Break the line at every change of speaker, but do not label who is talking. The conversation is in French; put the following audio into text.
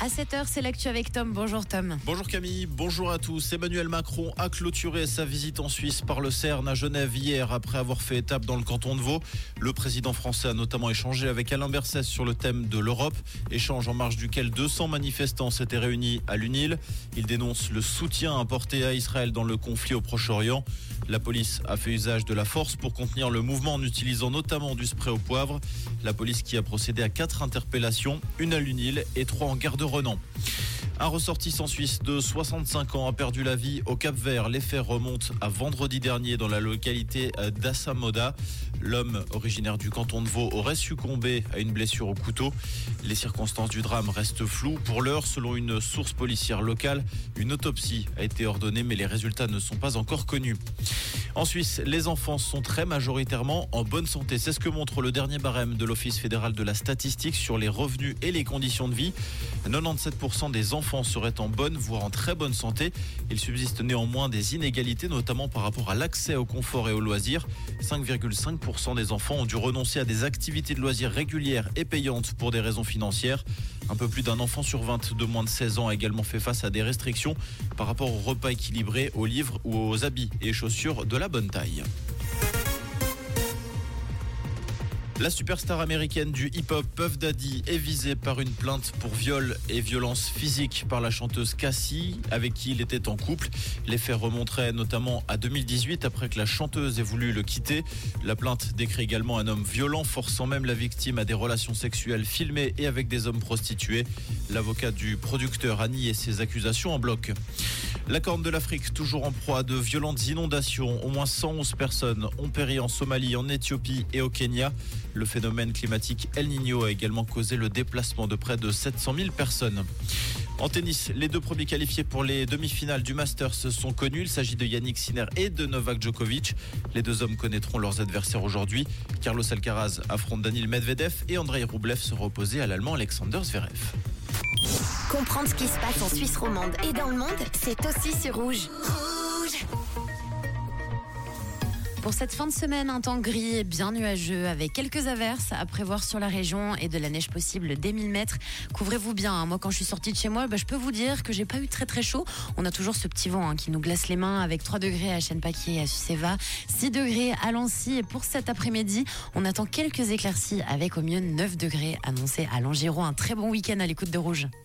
À 7h, c'est l'actu avec Tom. Bonjour Tom.
Bonjour Camille, bonjour à tous. Emmanuel Macron a clôturé sa visite en Suisse par le CERN à Genève hier après avoir fait étape dans le canton de Vaud. Le président français a notamment échangé avec Alain Berset sur le thème de l'Europe, échange en marge duquel 200 manifestants s'étaient réunis à l'UNIL. Il dénonce le soutien apporté à Israël dans le conflit au Proche-Orient. La police a fait usage de la force pour contenir le mouvement en utilisant notamment du spray au poivre. La police qui a procédé à quatre interpellations, une à l'UNIL et trois en garde Renan. Un ressortissant suisse de 65 ans a perdu la vie au Cap Vert. Les faits remontent à vendredi dernier dans la localité d'Assamoda. L'homme originaire du canton de Vaud aurait succombé à une blessure au couteau. Les circonstances du drame restent floues. Pour l'heure, selon une source policière locale, une autopsie a été ordonnée mais les résultats ne sont pas encore connus. En Suisse, les enfants sont très majoritairement en bonne santé. C'est ce que montre le dernier barème de l'Office fédéral de la statistique sur les revenus et les conditions de vie. 97% des enfants seraient en bonne, voire en très bonne santé. Il subsiste néanmoins des inégalités, notamment par rapport à l'accès au confort et aux loisirs. 5,5% des enfants ont dû renoncer à des activités de loisirs régulières et payantes pour des raisons financières. Un peu plus d'un enfant sur 20 de moins de 16 ans a également fait face à des restrictions par rapport aux repas équilibrés, aux livres ou aux habits et chaussures de la bonne taille. La superstar américaine du hip-hop Puff Daddy est visée par une plainte pour viol et violence physique par la chanteuse Cassie, avec qui il était en couple. Les faits remonteraient notamment à 2018 après que la chanteuse ait voulu le quitter. La plainte décrit également un homme violent, forçant même la victime à des relations sexuelles filmées et avec des hommes prostitués. L'avocat du producteur a nié ces accusations en bloc. La Corne de l'Afrique, toujours en proie à de violentes inondations. Au moins 111 personnes ont péri en Somalie, en Éthiopie et au Kenya. Le phénomène climatique El Niño a également causé le déplacement de près de 700 000 personnes. En tennis, les deux premiers qualifiés pour les demi-finales du Masters sont connus. Il s'agit de Yannick Sinner et de Novak Djokovic. Les deux hommes connaîtront leurs adversaires aujourd'hui. Carlos Alcaraz affronte Daniil Medvedev et Andrei Rublev se reposer à l'allemand Alexander Zverev.
Comprendre ce qui se passe en Suisse romande et dans le monde, c'est aussi sur. Rouge
Pour cette fin de semaine, un temps gris et bien nuageux avec quelques averses à prévoir sur la région et de la neige possible dès 1000 mètres. Couvrez-vous bien. hein. Moi, quand je suis sortie de chez moi, bah, je peux vous dire que j'ai pas eu très très chaud. On a toujours ce petit vent hein, qui nous glace les mains avec 3 degrés à Chêne-Paquier et à Suceva, 6 degrés à Lancy. Et pour cet après-midi, on attend quelques éclaircies avec au mieux 9 degrés annoncés à Langiron. Un très bon week-end à l'écoute de Rouge.